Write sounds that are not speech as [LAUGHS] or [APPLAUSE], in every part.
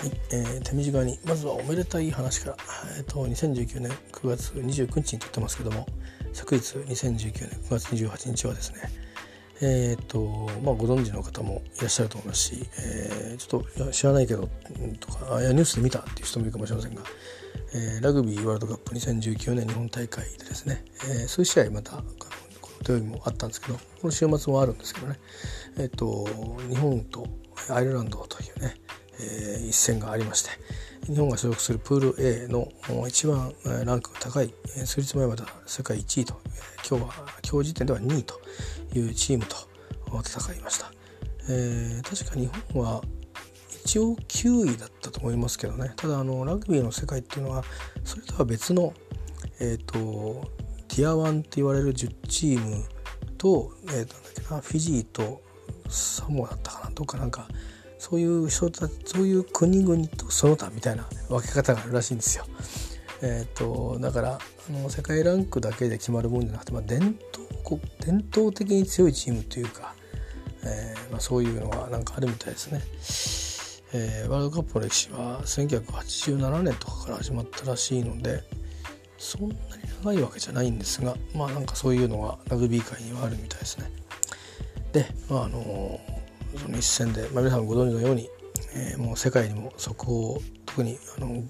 はいえー、手短にまずはおめでたい話から、えーと、2019年9月29日に撮ってますけども昨日2019年9月28日はですねえーとまあ、ご存知の方もいらっしゃると思いますし、えー、ちょっと知らないけどとかあいやニュースで見たっていう人もいるかもしれませんが、えー、ラグビーワールドカップ2019年日本大会でですね、えー、数試合またこの土曜日もあったんですけどこの週末もあるんですけどね、えーと日本とアイルランドというね、えー、一戦がありまして日本が所属するプール A の一番ランクが高い数日前まで世界1位と今日は今日時点では2位というチームと戦いました、えー、確か日本は一応9位だったと思いますけどね。ただあのラグビーの世界っていうのはそれとは別の、えーと、ティア1って言われる10チームと,、えー、なんだっけなフィジーとサモアだったかなどうかなんかそういう人たそういう国々とその他みたいな分け方があるらしいんですよ。えーと、だからあの世界ランクだけで決まるもんじゃなくて、まあ、伝統伝統的に強いチームというか、えーまあ、そういうのがなんかあるみたいですね。えー、ワールドカップの歴史は1987年とかから始まったらしいのでそんなに長いわけじゃないんですがまあなんかそういうのがラグビー界にはあるみたいですね。で、まああのその一戦で、まあ、皆さんご存知のように、えー、もう世界にも速報特にあの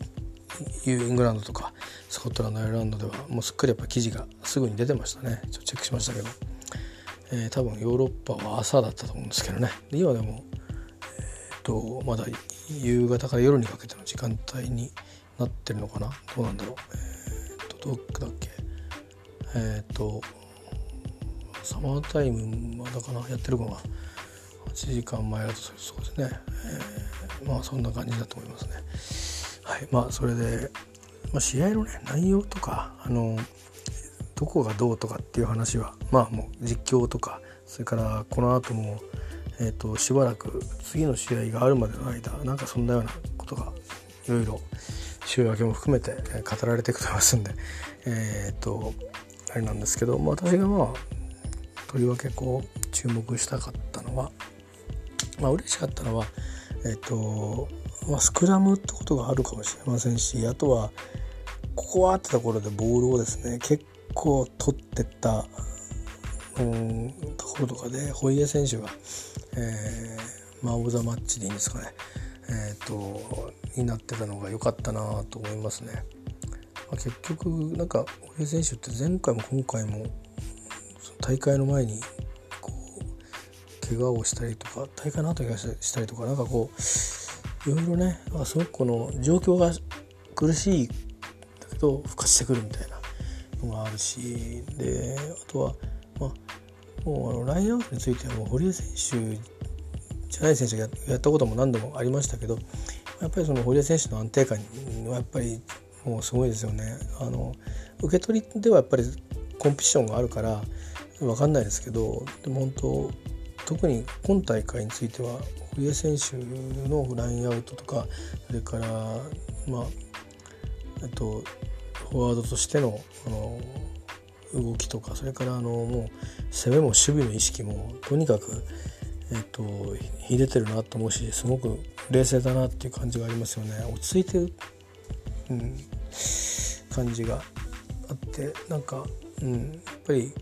イングランドとかスコットランドアイルランドではもうすっかりやっぱ記事がすぐに出てましたね。ちょっとチェックしましたけど、えー、多分ヨーロッパは朝だったと思うんですけどね。今でも、えーと、まだ夕方から夜にかけての時間帯になってるのかな。どうなんだろう。えっ、ー、とどっだっけ。えっ、ー、とサマータイムまだかな。やってるかな。8時間前だとそうですね、えー、まあそんな感じだと思いますね。はいまあそれで、まあ、試合のね内容とかあのどこがどうとかっていう話はまあもう実況とかそれからこの後もえーと、しばらく次の試合があるまでの間なんかそんなようなことがいろいろ週明けも含めて語られてくと思いますんでえっ、ー、とあれなんですけど、まあ、私がまあとりわけこう注目したかったのはまあ嬉しかったのはえっ、と、まあ、スクラムってことがあるかもしれませんしあとはここはってところでボールをですね結構取ってったうんところとかで堀江選手が、えー、まあオブザマッチでいいんですかねえっ、ー、とになってたのが良かったなと思いますね。まあ、結局なんか堀江選手って前回も今回も大会の前に怪我をしたりとか大会の後怪我したりとかなんかこういろいろねあすごくこの状況が苦しいだけど復活してくるみたいなのがあるしであとはまあもうあのラインアウトについてはもう堀江選手じゃない選手がやったことも何度もありましたけどやっぱりその堀江選手の安定感はやっぱりもうすごいですよね。あの受け取りではやっぱりコンピティションがあるから分かんないですけどでも本当特に今大会については堀江選手のラインアウトとかそれからまあえっとフォワードとしてのあの動きとかそれからあのもう攻めも守備の意識もとにかく、えっと、秀でてるなと思うしすごく冷静だなっていう感じがありますよね落ち着いてる、うん、感じがあってなんか、うん、やっぱり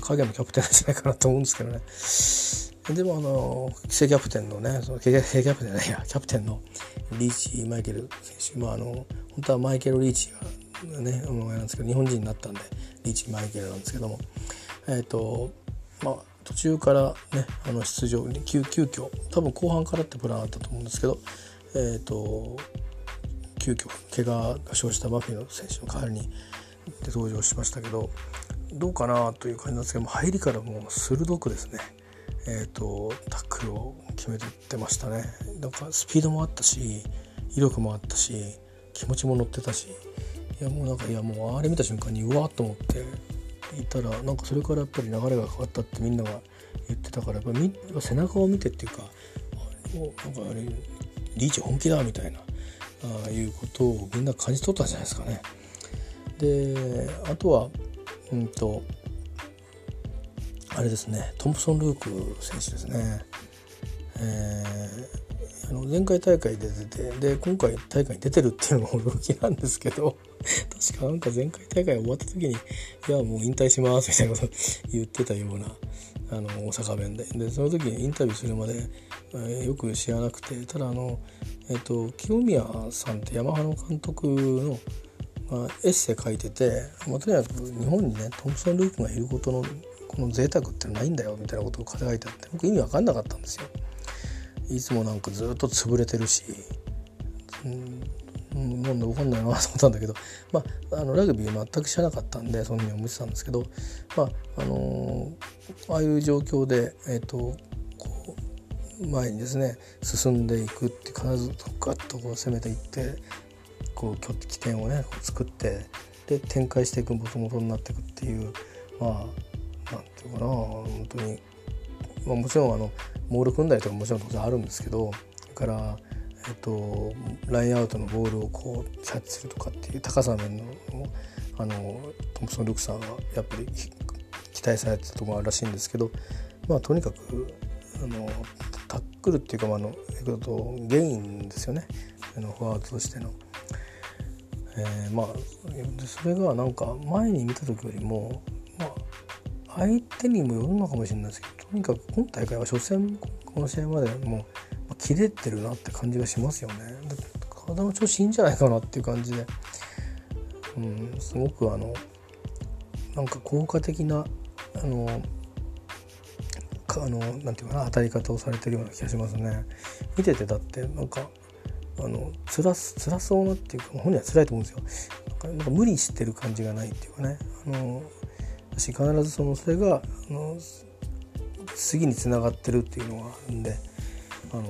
影のキャプテンじゃないかなと思うんですけどね。でもあの正キャプテンのねその正キャプテンじゃないやキャプテンのリーチマイケル選手まああの本当はマイケル・リーチがねあのなんですけど日本人になったんでリーチマイケルなんですけども。えっ、ー、とまあ途中からねあの出場に急急遽多分後半からってプランあったと思うんですけどえっ、ー、と急遽怪我が生じたマフィーの選手の代わりにで登場しましたけどどうかなという感じなんですけども入りからもう鋭くですねえーと、タックルを決めてってましたねなんかスピードもあったし威力もあったし気持ちも乗ってたしいやもうなんかいやもうあれ見た瞬間にうわっと思っていたらなんかそれからやっぱり流れが変わったってみんなが言ってたからやっぱ背中を見てっていうかなんかあれリーチ本気だみたいなあいうことをみんな感じ取ったんじゃないですかね。であとはうんとあれですねトンプソン・ルーク選手ですね、えあの前回大会で出てで今回大会に出てるっていうのも驚きなんですけど [LAUGHS] 確かなんか前回大会終わった時に「いやもう引退します」みたいなこと [LAUGHS] 言ってたようなあの大阪弁で。でその時にインタビューするまで、えー、よく知らなくてただあの、えーと、清宮さんってヤマハの監督の、まあ、エッセイ書いてて、まあ、とにかく日本にねトムソン・ルークがいることのこの贅沢ってないんだよみたいなことを書いてあって僕意味わかんなかったんですよ。いつもなんかずっと潰れてるし、うん、なんで分かんないなと思ったんだけど、まあ、あのラグビー全く知らなかったんでそのように思ってたんですけど、まああのー、ああいう状況で、えーと、こう前にですね進んでいくって必ずガッとこう攻めていってこう起点をね作ってで展開していくもともとになっていくっていうまあなんていうかな本当に、まあ、もちろんあのモール組んだりとかもちろん当然あるんですけどそれから、えっと、ラインアウトのボールをこうキャッチするとかっていう高さ面のあのトンプソン・ルクさんはやっぱり期待されてたところあるらしいんですけど、まあ、とにかくあのタックルっていうか、まあ、あのとゲインですよねあのフォワードとしての。えー、まあそれがなんか前に見た時よりも、相手にもよるのかもしれないですけどとにかく今大会は初戦この試合までもう切れてるなって感じがしますよね。体の調子いいんじゃないかなっていう感じで、うん、すごくあのなんか効果的なあのあのなんていうかな当たり方をされてるような気がしますね。見ててだってなんかあの辛辛そうなっていうか本人は辛いと思うんですよ。なんか無理してる感じがないっていうかね。あのし必ずそのそれがあの次につながってるっていうのがあるんであの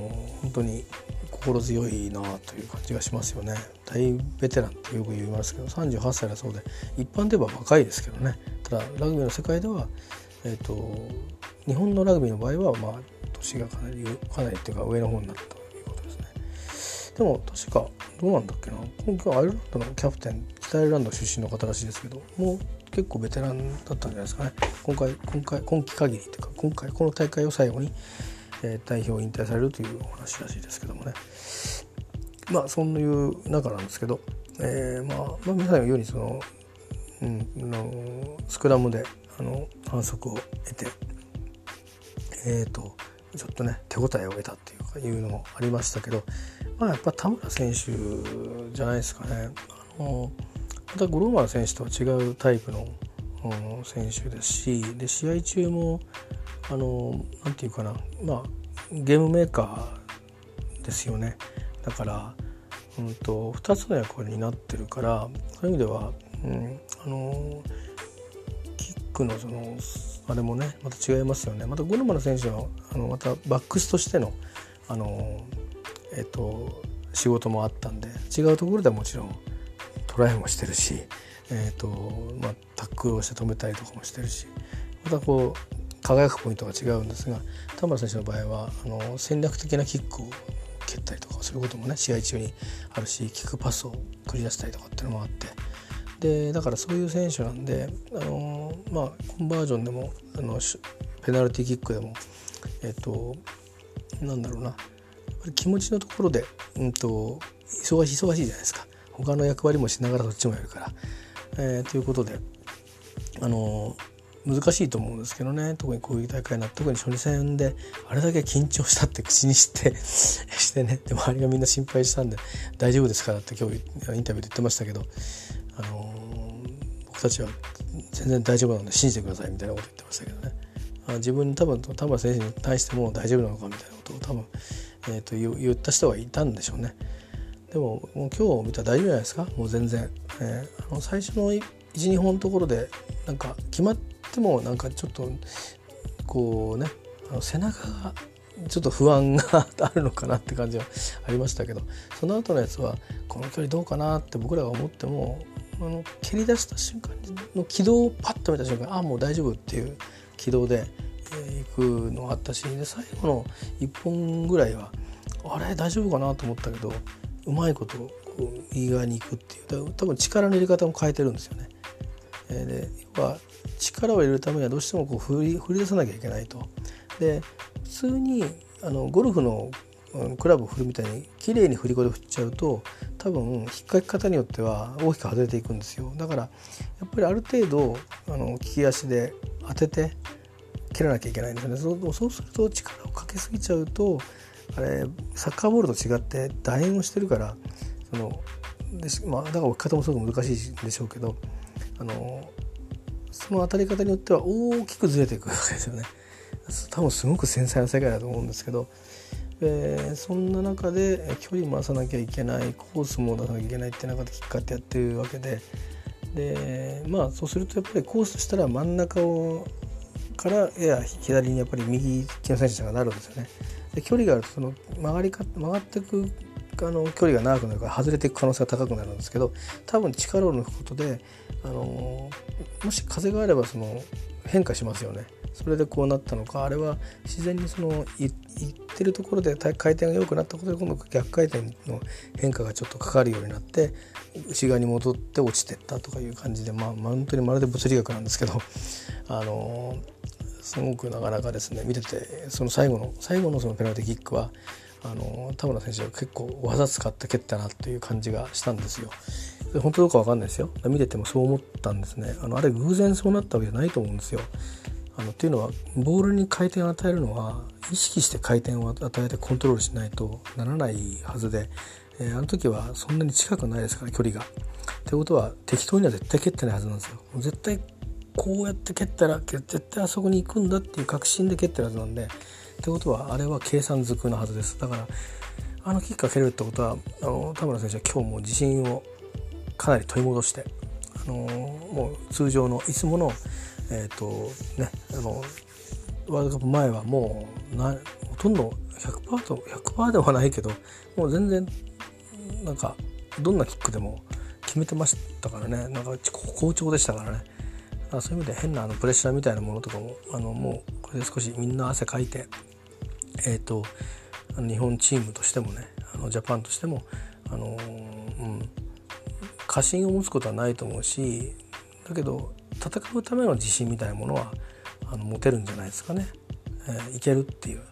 本当に心強いなという感じがしますよね。大ベテランってよく言いますけど38歳だそうで一般では若いですけどね。ただラグビーの世界では、えーと、日本のラグビーの場合はまあ年がかなりかなりっていうか上の方になったということですね。でも確かどうなんだっけな。今季アイルランドのキャプテン北アイルランド出身の方らしいですけどもう結構ベテランだったんじゃないですかね今回今回今季限りというか今回この大会を最後に、えー、代表引退されるというお話らしいですけどもねまあそういう中なんですけど、えー、まあ、まあ、皆さんのようにその,、うん、のスクラムであの反則を得てえっ、ー、とちょっとね手応えを得たっていうかいうのもありましたけどまあやっぱ田村選手じゃないですかね。あのままた五郎丸選手とは違うタイプの選手ですしで試合中もあのなんていうかなまあゲームメーカーですよね。だから、うんと、2つの役割になってるからそういう意味では、うん、あのキックのそのあれもねまた違いますよね。また五郎丸選手はあのまたバックスとしてのあのえっと仕事もあったんで違うところではもちろんトライもしてるし、えーとまあ、タックルをして止めたりとかもしてるしまたこう輝くポイントが違うんですが田村選手の場合はあの戦略的なキックを蹴ったりとかすることもね試合中にあるしキックパスを繰り出したりとかっていうのもあってでだからそういう選手なんであの、まあ、コンバージョンでもあのペナルティーキックでもえっ、となんだろうな気持ちのところで、うんと、忙しい忙しいじゃないですか。他の役割もしながらどっちもやるから。えー、ということであの難しいと思うんですけどね特にこういう大会な特に初日戦であれだけ緊張したって口にして [LAUGHS] してねで周りがみんな心配したんで「大丈夫ですから」って今日インタビューで言ってましたけど、あの僕たちは全然大丈夫なので信じてくださいみたいなこと言ってましたけどね自分多分田村選手に対しても大丈夫なのかみたいなことを多分、えーと言った人がいたんでしょうね。でももう今日見たら大丈夫じゃないですか？もう全然、えー、あの最初の12本のところでなんか決まってもなんかちょっとこうねあの背中がちょっと不安があるのかなって感じはありましたけどその後のやつはこの距離どうかなって僕らが思ってもあの蹴り出した瞬間の軌道をパッと見た瞬間ああもう大丈夫っていう軌道で、えー、行くのがあったしで最後の1本ぐらいはあれ？大丈夫かなと思ったけどうまいことこう右側に行くっていう多分力の入れ方も変えてるんですよね。えー、で要は力を入れるためにはどうしてもこう振り振り出さなきゃいけないと。で普通にあのゴルフのクラブを振るみたいに綺麗に振り子で振っちゃうと多分引っかき方によっては大きく外れていくんですよだからやっぱりある程度あの利き足で当てて蹴らなきゃいけないんですよねそうそうすると力をかけすぎちゃうとあれサッカーボールと違って楕円をしてるからそのでまあ、だから置き方もすごく難しいんでしょうけどあのその当たり方によっては大きくずれていくわけですよね。多分すごく繊細な世界だと思うんですけど、えー、そんな中で距離回さなきゃいけないコースも出さなきゃいけないって中でキッカーってやってるわけででまあそうするとやっぱりコースとしたら真ん中をからやや左にやっぱり右利きの選手がなるんですよね。で距離があるその曲がりか曲がっていくあの距離が長くなるから外れていく可能性が高くなるんですけど多分力を抜くことであのもし風があればその変化しますよね。それでこうなったのかあれは自然にそのいってるところで回転が良くなったことで今度逆回転の変化がちょっとかかるようになって内側に戻って落ちてったとかいう感じでまあ本当にまるで物理学なんですけどあのすごくなかなかですね見ててその最後の最後のそのペナルティキックはあの田村選手は結構技使って蹴ったなという感じがしたんですよ。本当どうか分かんないですよ見ててもそう思ったんですねあのあれ偶然そうなったわけじゃないと思うんですよあのっていうのはボールに回転を与えるのは意識して回転を与えてコントロールしないとならないはずで、えー、あの時はそんなに近くないですから距離が。ってことは適当には絶対蹴ってないはずなんですよ。絶対こうやって蹴ったら絶対あそこに行くんだっていう確信で蹴ってるはずなんでってことはあれは計算づくのはずです。だからあのキックが蹴るってことはあの田村選手は今日も自信をかなり取り戻してあのもう通常のいつものえ、ー、とねあのワールドカップ前はもうなほとんど100%と100%ではないけどもう全然なんかどんなキックでも決めてましたからね。なんか好調でしたからね。あそういう意味で変なあのプレッシャーみたいなものとかもあのもうこれで少しみんな汗かいてえっ、ー、と日本チームとしてもねあのジャパンとしてもあのうん過信を持つことはないと思うしだけど戦うための自信みたいなものはあの持てるんじゃないですかね、えー、いけるっていう。や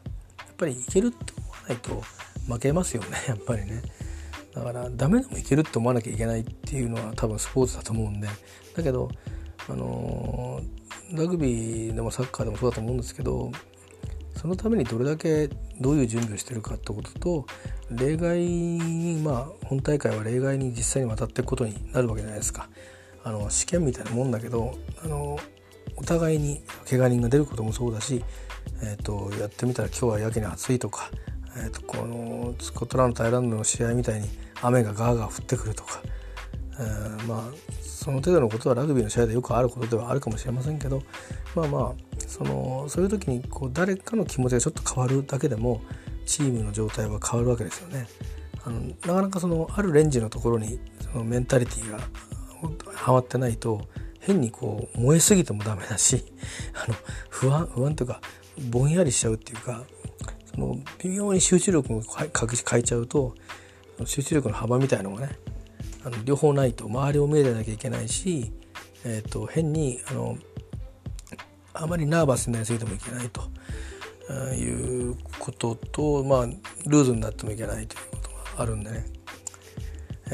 っぱりいけるって思わないと負けますよねやっぱりね。だからダメでもいけるって思わなきゃいけないっていうのは多分スポーツだと思うんで。だけどあの、ラグビーでもサッカーでもそうだと思うんですけどそのためにどれだけどういう準備をしてるかってことと例外にまあ本大会は例外に実際に渡っていくことになるわけじゃないですか。あの試験みたいなもんだけどあのお互いに怪我人が出ることもそうだし、えーと、やってみたら今日はやけに暑いとか、えーと、このスコットランドとアイランドの試合みたいに雨がガーガー降ってくるとか、えー、まあその程度のことはラグビーの試合でよくあることではあるかもしれませんけどまあまあそのそういう時にこう誰かの気持ちがちょっと変わるだけでもチームの状態は変わるわけですよね。あのなかなかそのあるレンジのところにそのメンタリティーがはまってないと変にこう燃えすぎてもダメだし [LAUGHS] あの不安不安というかぼんやりしちゃうっていうかその微妙に集中力を変えちゃうと集中力の幅みたいなのがねあの両方ないと周りを見えなきゃいけないし、えーと、変にあのあまりナーバスになりすぎてもいけないということとまあルーズになってもいけないということがあるんでね。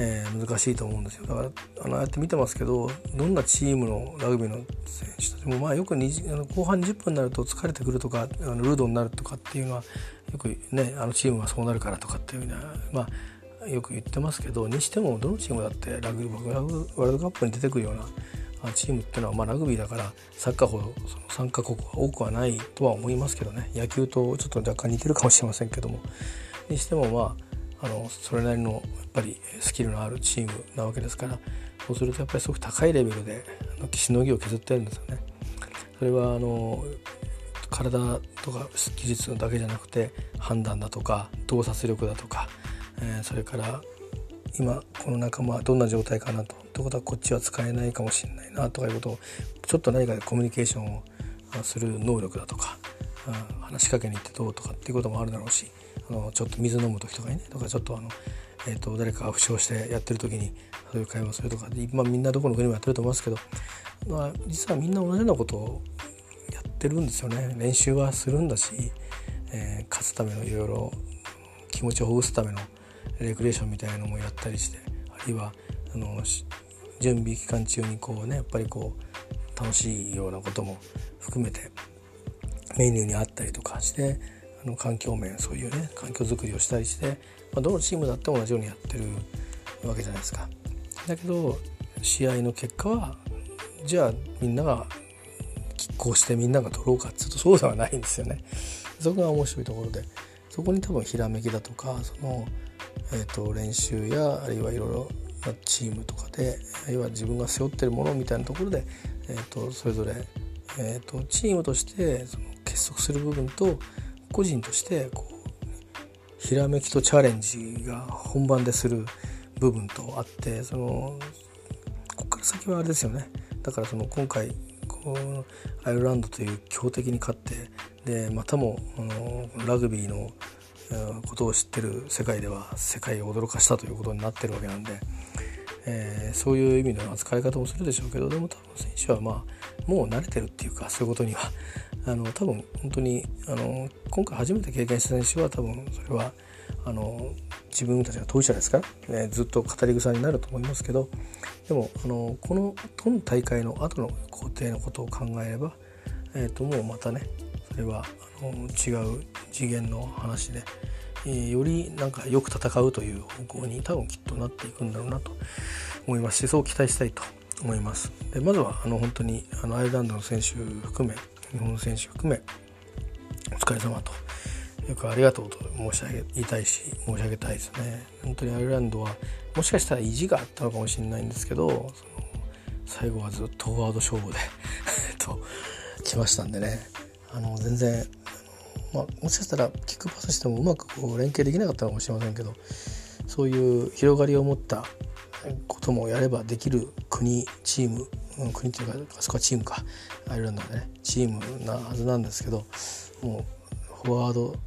えー、難しいと思うんですよ。だからあのやって見てますけどどんなチームのラグビーの選手たちもまあよくあの後半20分になると疲れてくるとかあのルードになるとかっていうのはよくねあのチームはそうなるからとかっていうのはまあよく言ってますけどにしてもどのチームだってラグビーワールドカップに出てくるようなチームっていうのは、まあ、ラグビーだからサッカーほどその参加国は多くはないとは思いますけどね野球とちょっと若干似てるかもしれませんけどもにしてもまああのそれなりのやっぱりスキルのあるチームなわけですからそうするとやっぱりすごく高いレベルでしのぎを削ってるんですよね。それはあの体とか技術だけじゃなくて判断だとか洞察力だとか、えー、それから今この仲間はどんな状態かなと。ということはこっちは使えないかもしれないなとかいうことをちょっと何かでコミュニケーションをする能力だとか、話しかけに行ってどうとかっていうこともあるだろうしあのちょっと水飲む時とかにねとかちょっとあの、えーと、誰かが負傷してやってる時にそういう会話をするとかまあ、みんなどこの国もやってると思いますけど、まあ、実はみんな同じようなことをやってるんですよね。練習はするんだし、えー、勝つためのいろいろ気持ちをほぐすためのレクリエーションみたいなのもやったりしてあるいはあの準備期間中にこうねやっぱりこう楽しいようなことも含めてメニューにあったりとかしてあの環境面そういうね環境づくりをしたりして、まあ、どのチームだって同じようにやってるわけじゃないですか。だけど試合の結果はじゃあみんなが拮抗してみんなが取ろうかっていうとそうではないんですよね。そこが面白いところでそこに多分ひらめきだとかその、えーと、練習やあるいはいろいろチームとかであるいは自分が背負ってるものみたいなところで、えーと、それぞれ、えーと、チームとしてその結束する部分と個人としてこうひらめきとチャレンジが本番でする部分とあってそのここから先はあれですよね。だからその今回こうアイルランドという強敵に勝ってでまたもあのラグビーのことを知ってる世界では世界を驚かしたということになってるわけなんで、えー、そういう意味の扱い方をするでしょうけどでも多分選手はまあもう慣れてるっていうかそういうことにはあの多分本当にあの今回初めて経験した選手は多分それはあの自分たちが当事者ですから、ね、ずっと語り草になると思いますけどでもあのこの今大会の後の工程のことを考えれば、えー、ともうまたねそれはあの違う次元の話で、えー、よりなんかよく戦うという方向に多分きっとなっていくんだろうなと思いますしそう期待したいと思います。でまずはあの本当にあのアイルランドの選手含め日本の選手含めお疲れ様と。よくありがとうと申し上げたいし申し上げたいですね本当にアイルランドはもしかしたら意地があったのかもしれないんですけどその最後はずっとフォワード勝負で [LAUGHS] と来ましたんでねあの全然まあ、もしかしたらキックパスしてもうまくこう連携できなかったかもしれませんけどそういう広がりを持ったこともやればできる国チーム、国というかあそこはチームか。アイルランドはねチームなはずなんですけどもうフォワードで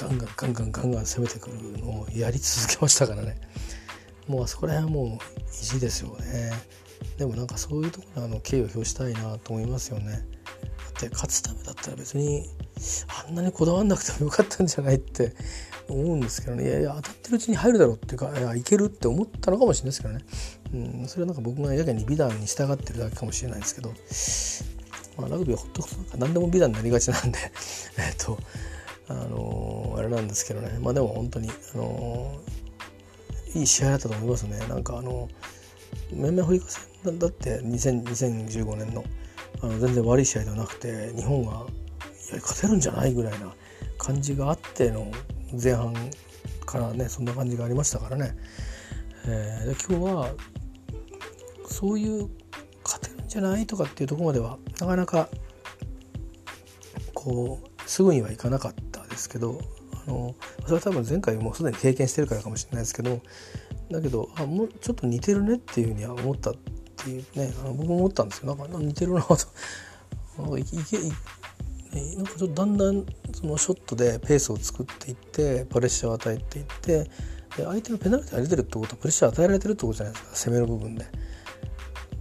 ガンガンガンガンガンガン攻めてくるのをやり続けましたからね。もうあそこら辺はもう意地ですよね。でもなんかそういうところにあの敬意を表したいなと思いますよね。って勝つためだったら別にあんなにこだわんなくてもよかったんじゃないって思うんですけどね。いやいや当たってるうちに入るだろうっていうかいやいけるって思ったのかもしれないですけどね、うん、それはなんか僕がやけに美談に従ってるだけかもしれないですけど、まあ、ラグビーはほっとくとなんか何でも美談になりがちなんで。[LAUGHS] えっとあのー、あれなんですけどね。まあでも本当に、あのー、いい試合だったと思いますね。なんかあのメンメフリカ戦だって2015年のあの全然悪い試合ではなくて日本がいや勝てるんじゃないぐらいな感じがあっての前半からねそんな感じがありましたからね、えー、今日はそういう勝てるんじゃないとかっていうとこまではなかなかこうすぐにはいかなかったですけどあのそれは多分前回もすでに経験してるからかもしれないですけどだけどあもうちょっと似てるねっていうふうには思ったていうね僕も思ったんですよなんか似てるなと。[LAUGHS] なんかいけなんかちょっとだんだんそのショットでペースを作っていってプレッシャーを与えていってで相手のペナルティーが出てるってことはプレッシャー与えられてるってことじゃないですか攻める部分で。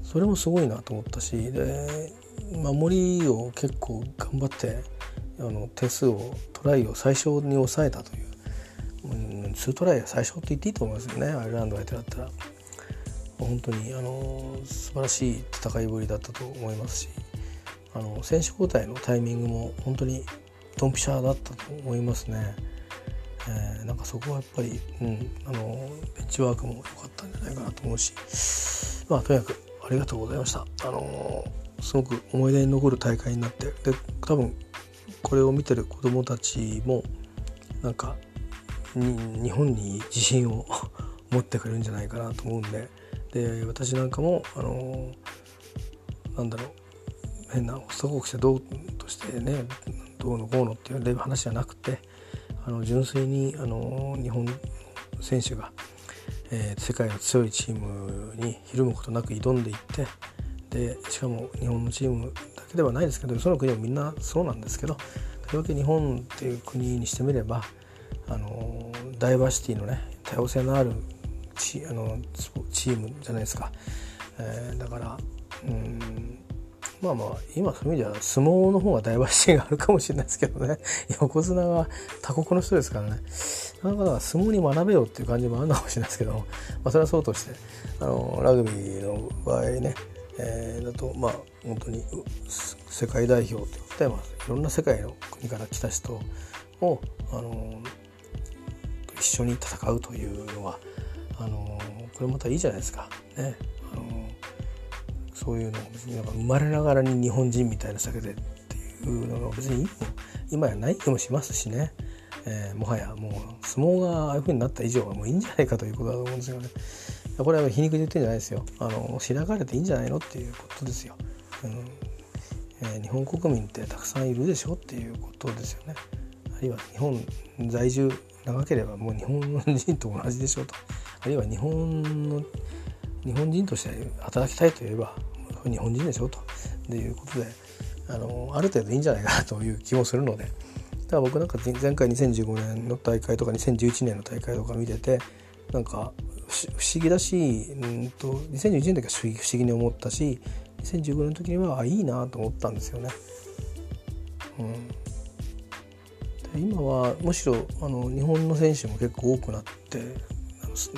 それもすごいなと思ったしで守りを結構頑張ってあの点数をトライを最初に抑えたという、うん、2トライは最初って言っていいと思いますよねアイルランド相手だったら。本当にあの素晴らしい戦いぶりだったと思いますしあの選手交代のタイミングも本当にドンピシャだったと思いますね。えー、なんかそこはやっぱり、うん、あのベンチワークも良かったんじゃないかなと思うしまあとにかくありがとうございました。あのすごく思い出に残る大会になってで多分これを見てる子どもたちもなんか日本に自信を [LAUGHS] 持ってくれるんじゃないかなと思うんでで私なんかもあのなんだろう変な発足国してどうとしてねどうのこうのっていう話じゃなくてあの純粋にあの日本選手が、えー、世界の強いチームにひるむことなく挑んでいってでしかも日本のチームだけではないですけどその国はみんなそうなんですけどとりわけ日本っていう国にしてみればあのダイバーシティのね多様性のあるチあのチームじゃないですか、えー、だからうんまあまあ今そういう意味では相撲の方がダイバーシティがあるかもしれないですけどね。[LAUGHS] 横綱は他国の人ですからね。なかなか相撲に学べよっていう感じもあるのかもしれないですけど、まあ、それはそうとしてあのラグビーの場合ね、えー、だとまあ本当に世界代表ということで、まあ、いろんな世界の国から来た人をあの一緒に戦うというのはあのこれまたいいじゃないですか。ね、あのそういうの別になんか生まれながらに日本人みたいな酒でっていうのが別に今やない気もしますしね、えー、もはやもう相撲がああいう風になった以上はもういいんじゃないかということだと思うんですよね。これは皮肉で言ってんじゃないですよ。あの開かれていいんじゃないのっていうことですよ。うんえー、日本国民ってたくさんいるでしょっていうことですよね。あるいは日本在住長ければもう日本人と同じでしょうとあるいは日本の日本人として働きたいといえば日本人でしょと。いうことであのある程度いいんじゃないかなという気もするので。だから僕なんか前回2015年の大会とか2011年の大会とか見ててなんか不思議だし、うんと、2011年の時は不思議に思ったし2015年の時にはあいいなと思ったんですよね。うん。今はむしろあの日本の選手も結構多くなって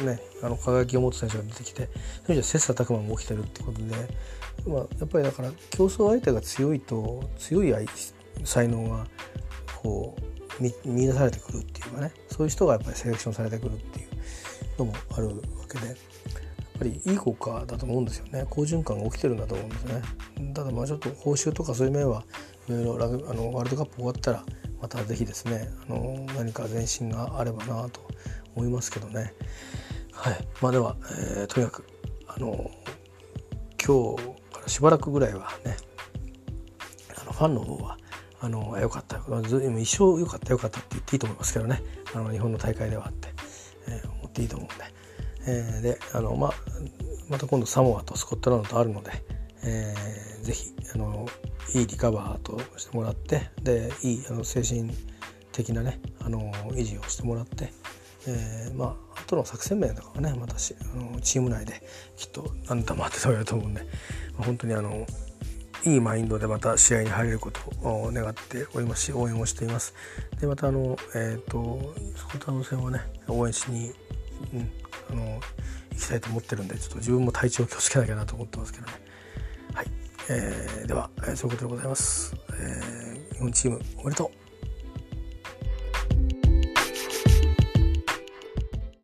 ね、あの輝きを持つ選手が出てきてそういう意味では切磋琢磨も起きてるってことで、まあ、やっぱりだから競争相手が強いと強い才能がこう見見出されてくるっていうかねそういう人がやっぱりセレクションされてくるっていうのもあるわけでやっぱりいい効果だと思うんですよね。好循環が起きてるんだと思うんですね。ただまあちょっと報酬とかそういう面はいろいろあのワールドカップ終わったらまた是非ですねあの何か前進があればなと思いますけどね。はい、まあでは、えー、とにかくあの今日からしばらくぐらいはねあのファンの方はあのよかった。一生よかったよかったって言っていいと思いますけどね。あの日本の大会ではって、えー、思っていいと思うんで、えー、であの、まあ、また今度サモアとスコットランドとあるので、えー、ぜひあのいいリカバーとしてもらってでいいあの精神的なねあの維持をしてもらって、えー、まあ後の作戦面とかはねまたしあのチーム内できっと何だまってとやると思うんで、まあ、本当にあのいいマインドでまた試合に入れることを願っておりますし応援をしています。でまたあのえっ、ー、とスコタン戦はね応援しに、うん、あの行きたいと思ってるんでちょっと自分も体調を気をつけなきゃなと思ってますけどね。はい、えー、では、え、そういうことでございます。えー、日本チームおめでとう